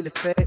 نصي اللي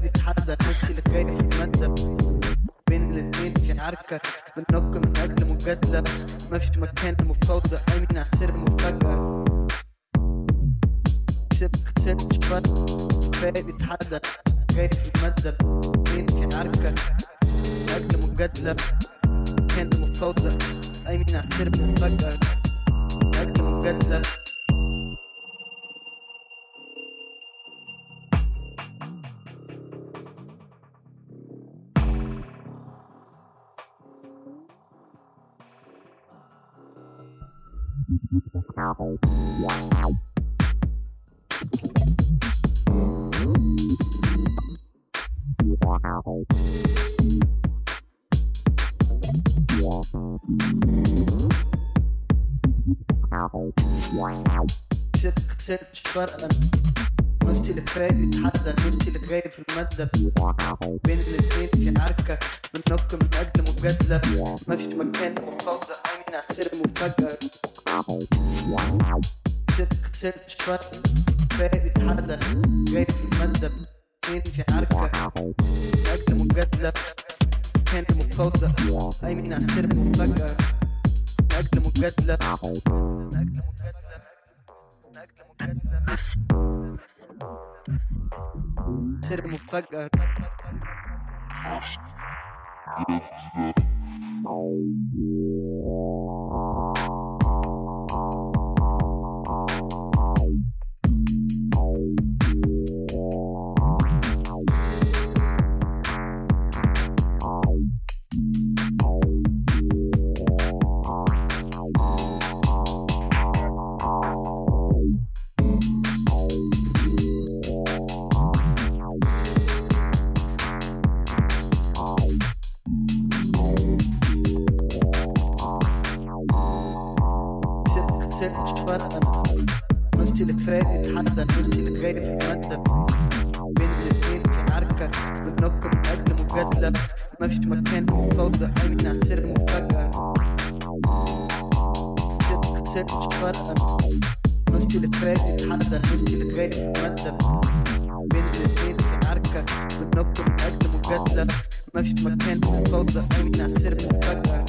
مش فارقة نصي اللي فايق يتحدى في المادة بين الاتنين في عركة بننك من أجل مجادلة مفيش مكان لمفاوضة قايمين على السر مفاجأة. كسبت كسبت مش فارقة فايق يتحدى غايب في المادة اتنين في عركة من أجل مجادلة مكان لمفاوضة قايمين على السر مفاجأة. أجل مجادلة أجل مجادلة مجادلة سر مفاجأة. كسبت كسبت مش فارقة نصي اللي فايق يتحدى نصي اللي غايب في المادة بين الاتنين في عركة بننك من أجل مجادلة. مفيش مكان لمفاوضة قايمين على السر مفاجأة كسبت مش فارقة نصي اللي فايق يتحدى نصي اللي غايب في المادة بين الاتنين في عركة بننك من أجل مجادلة. مفيش مكان لمفاوضة قايمين على السر مفاجأة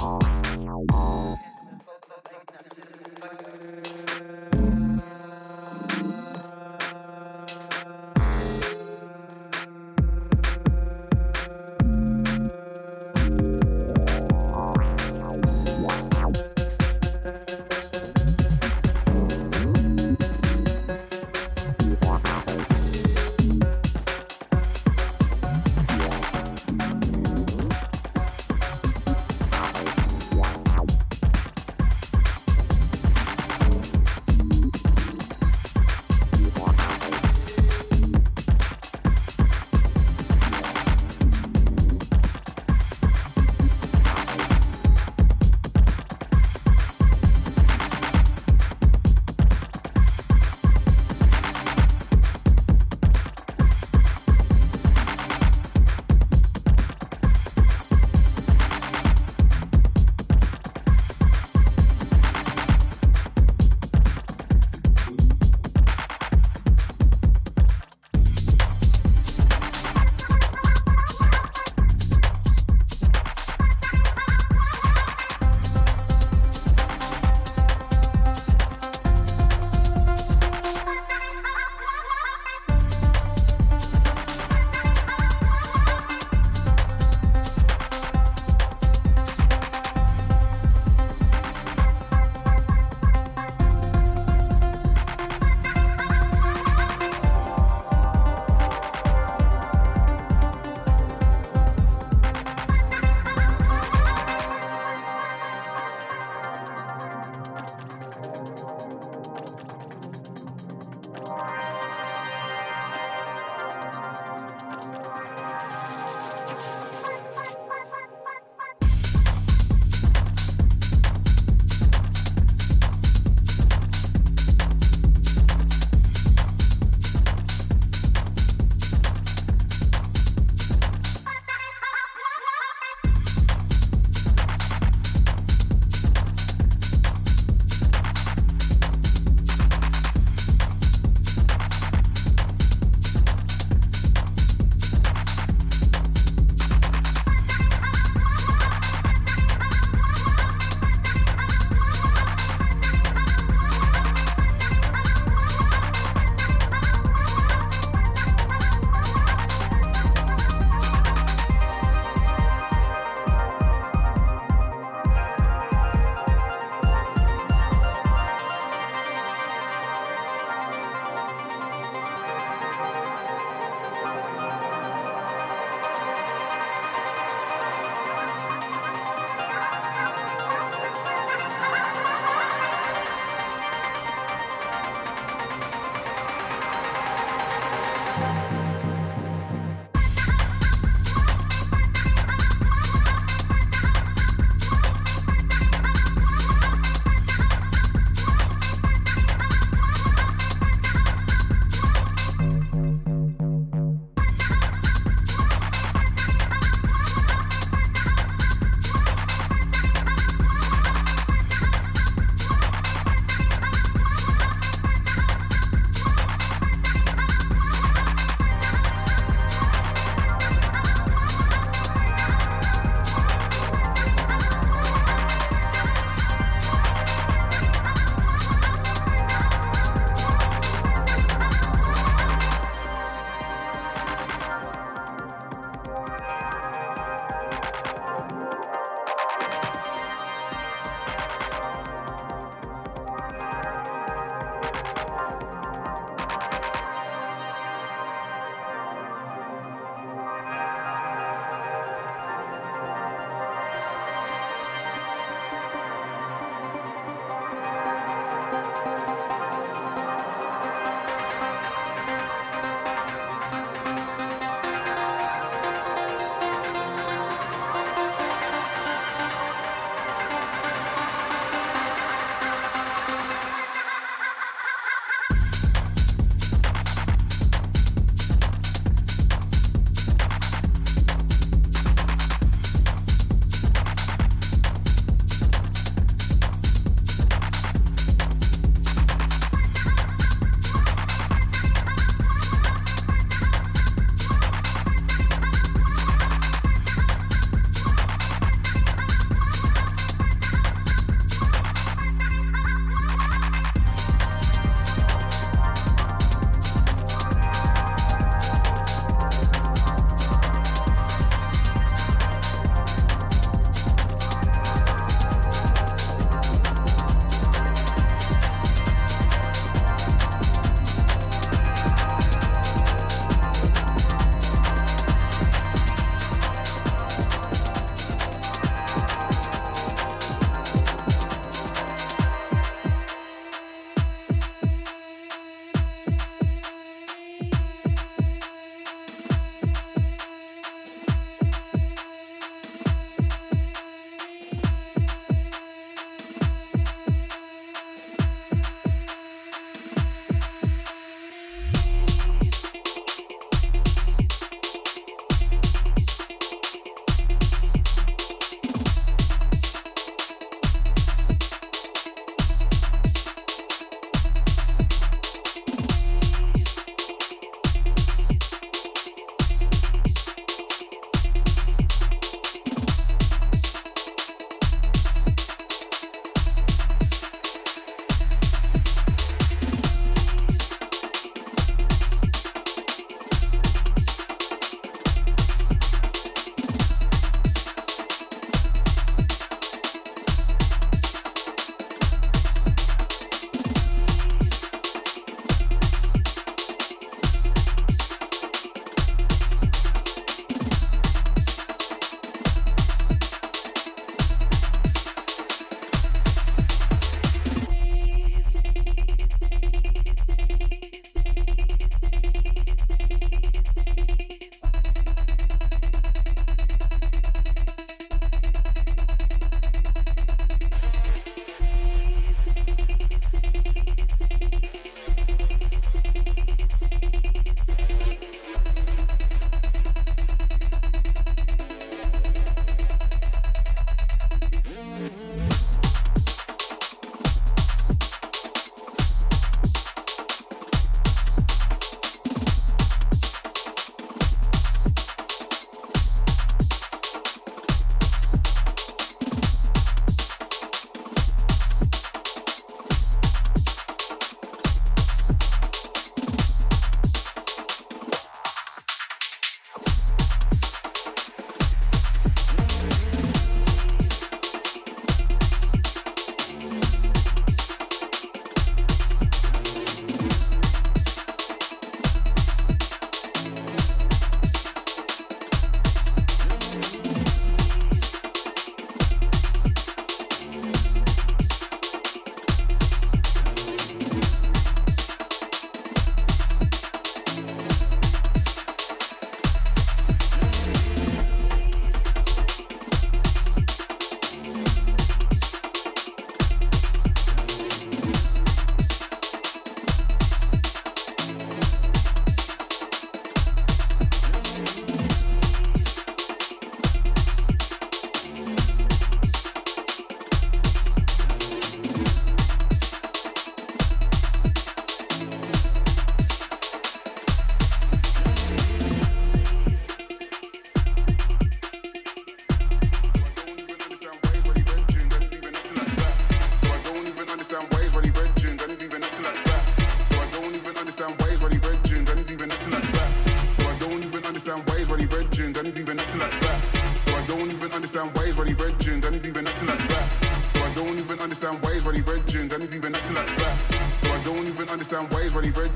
pretty Red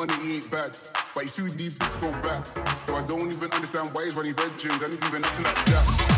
Money it, ain't bad. But he's too deep, to go back. So I don't even understand why he's running bedrooms and he's even acting like that.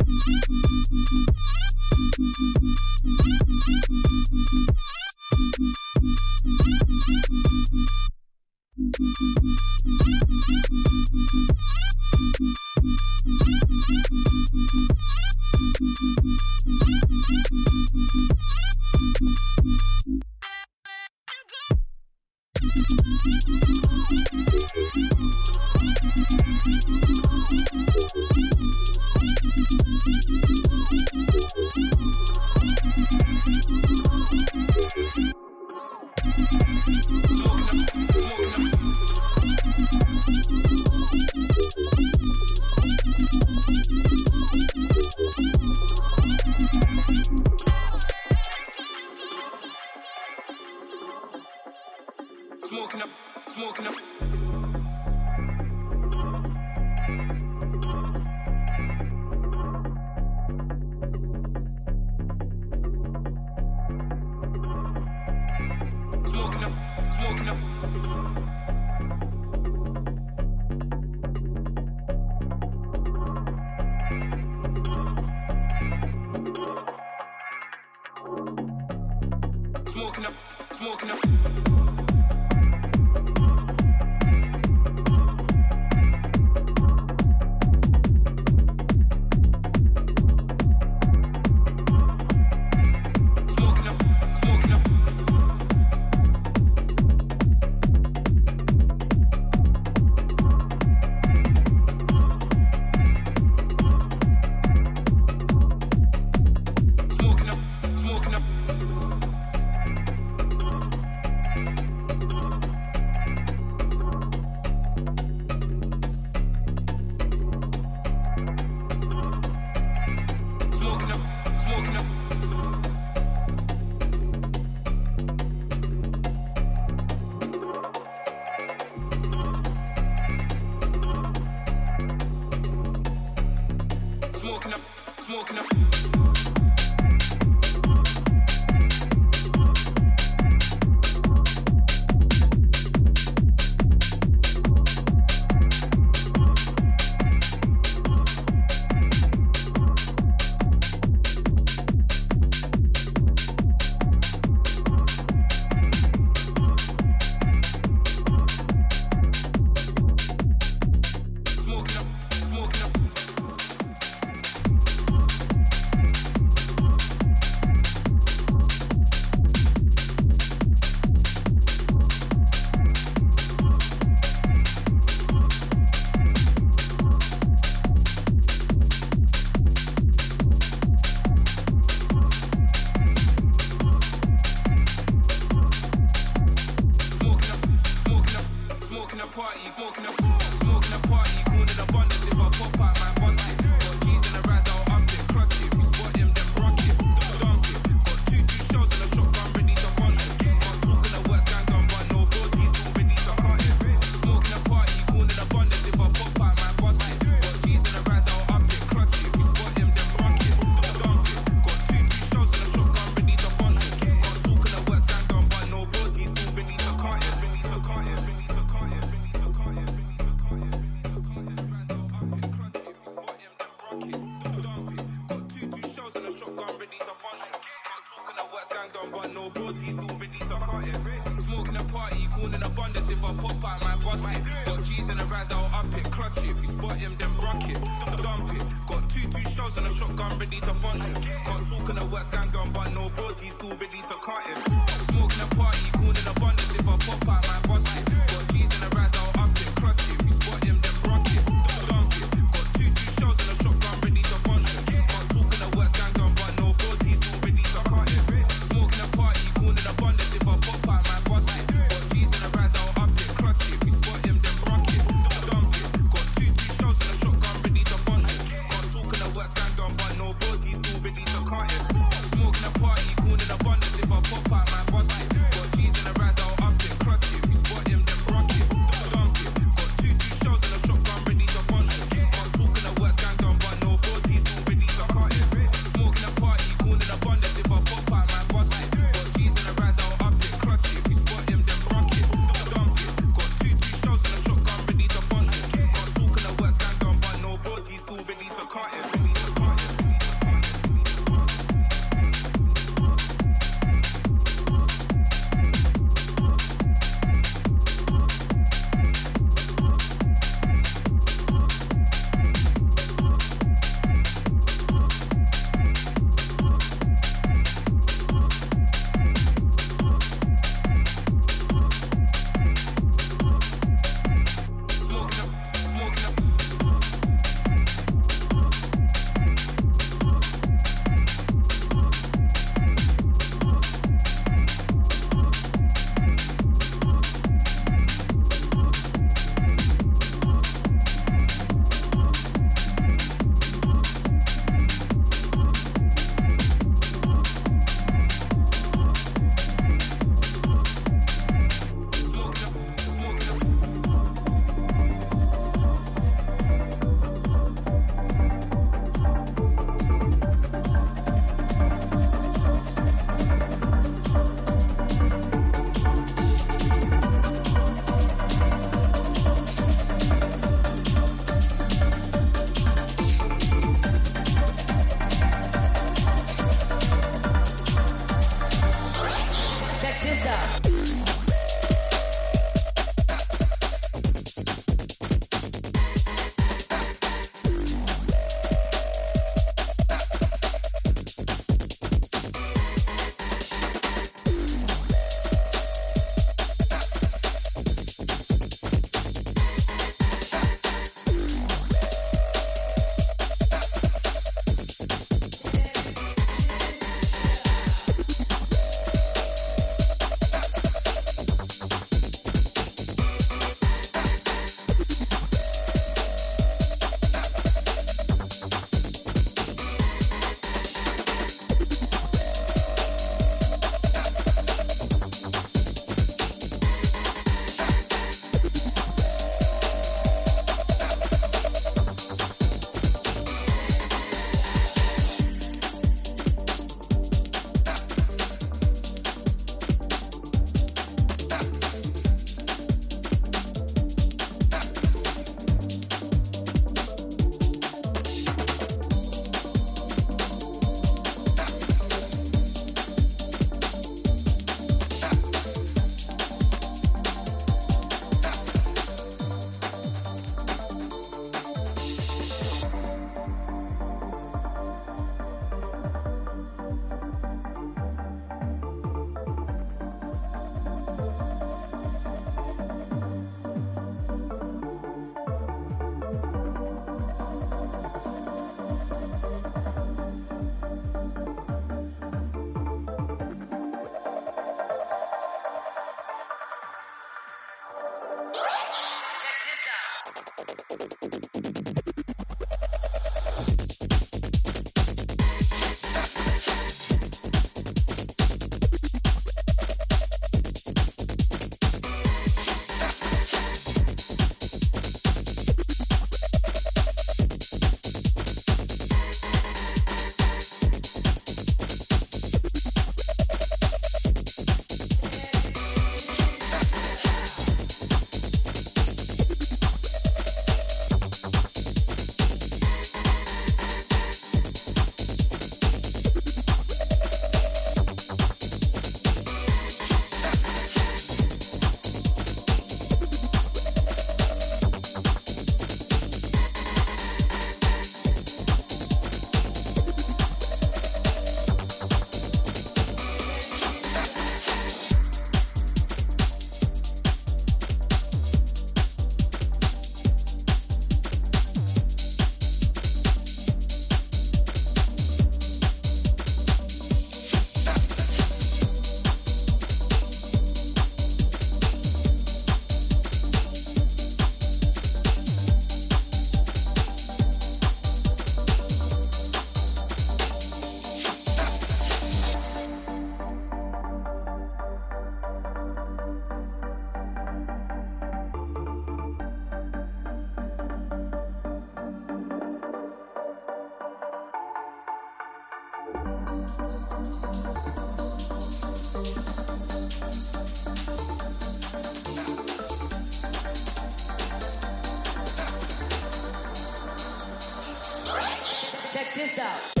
Check this out.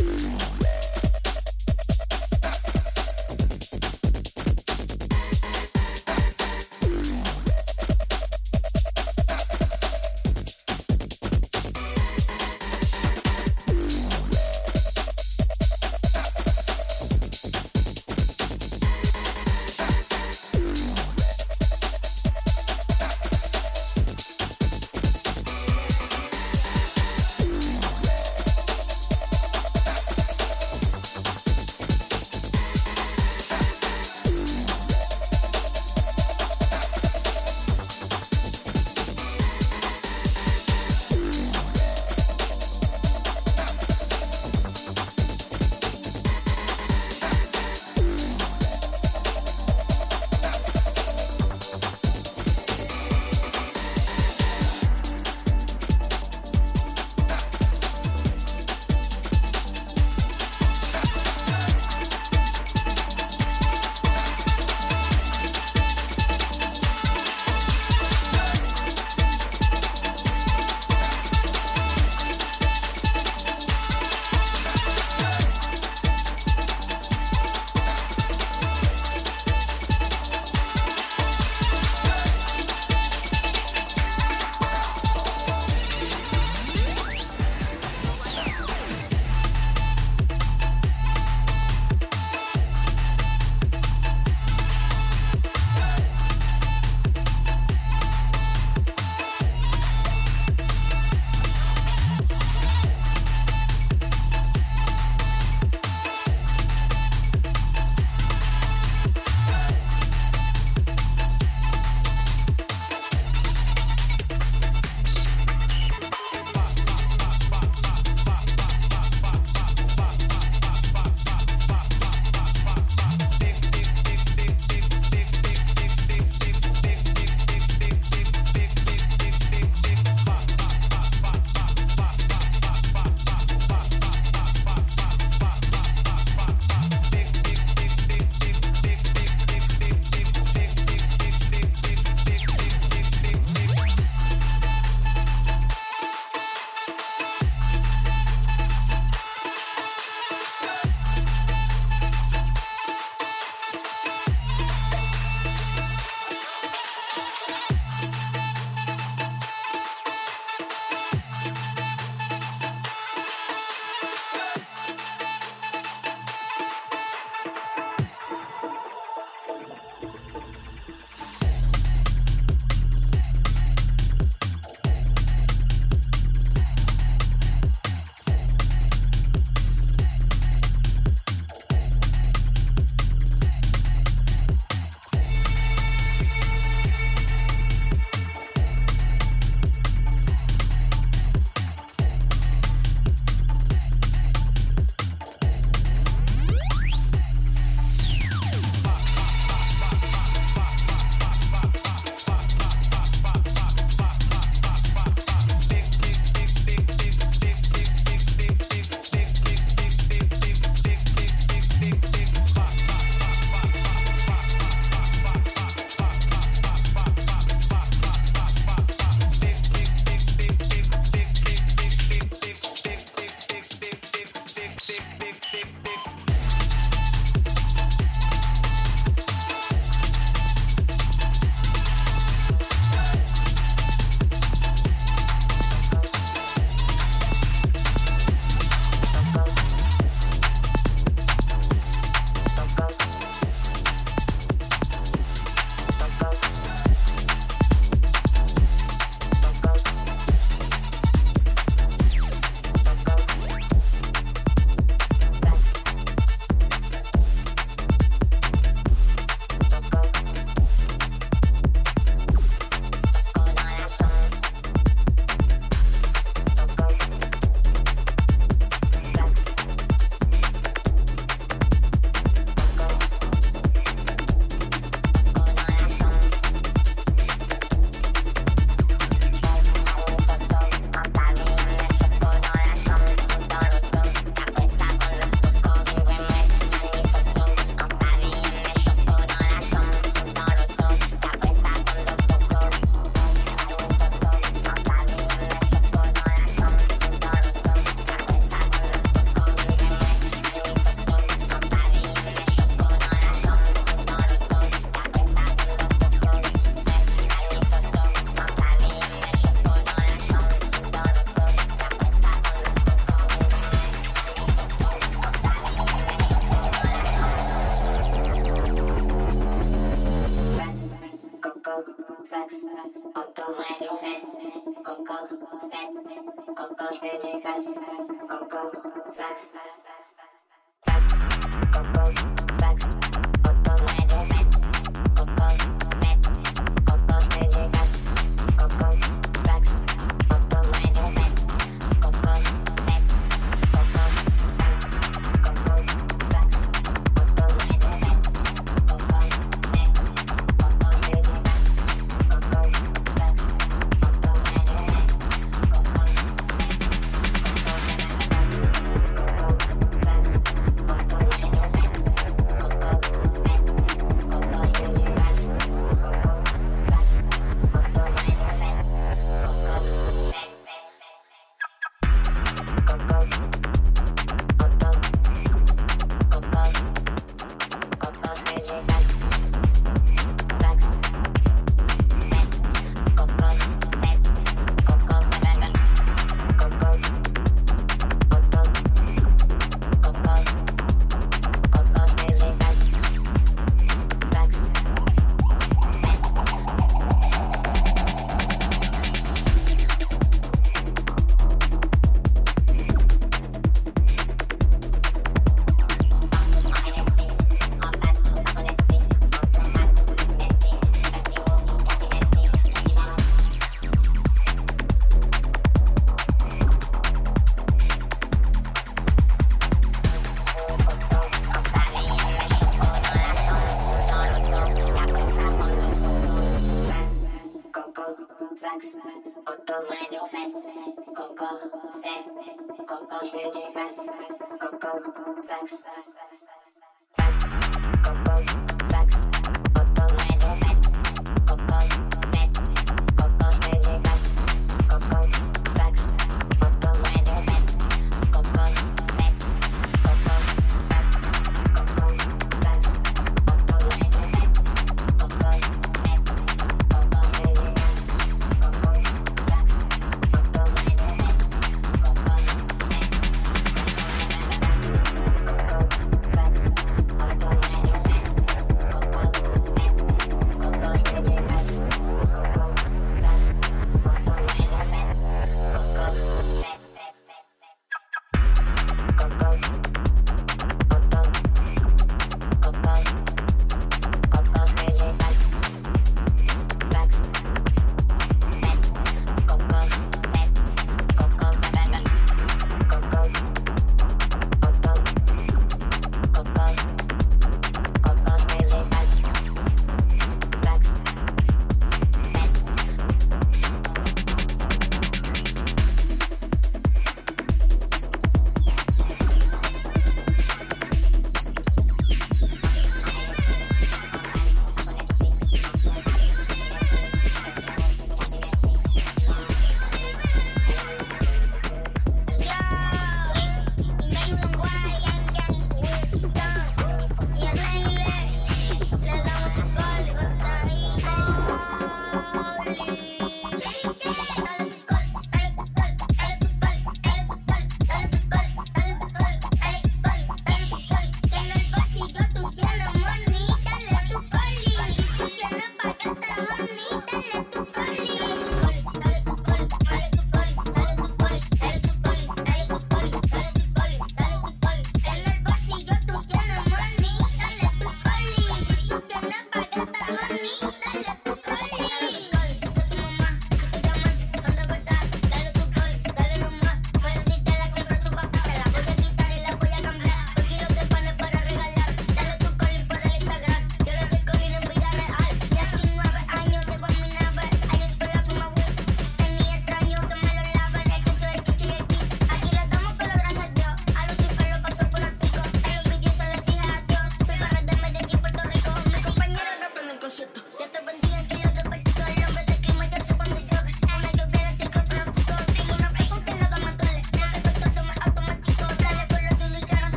best, best, best. thanks.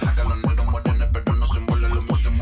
Acá los negros pero no se muelen, los muertos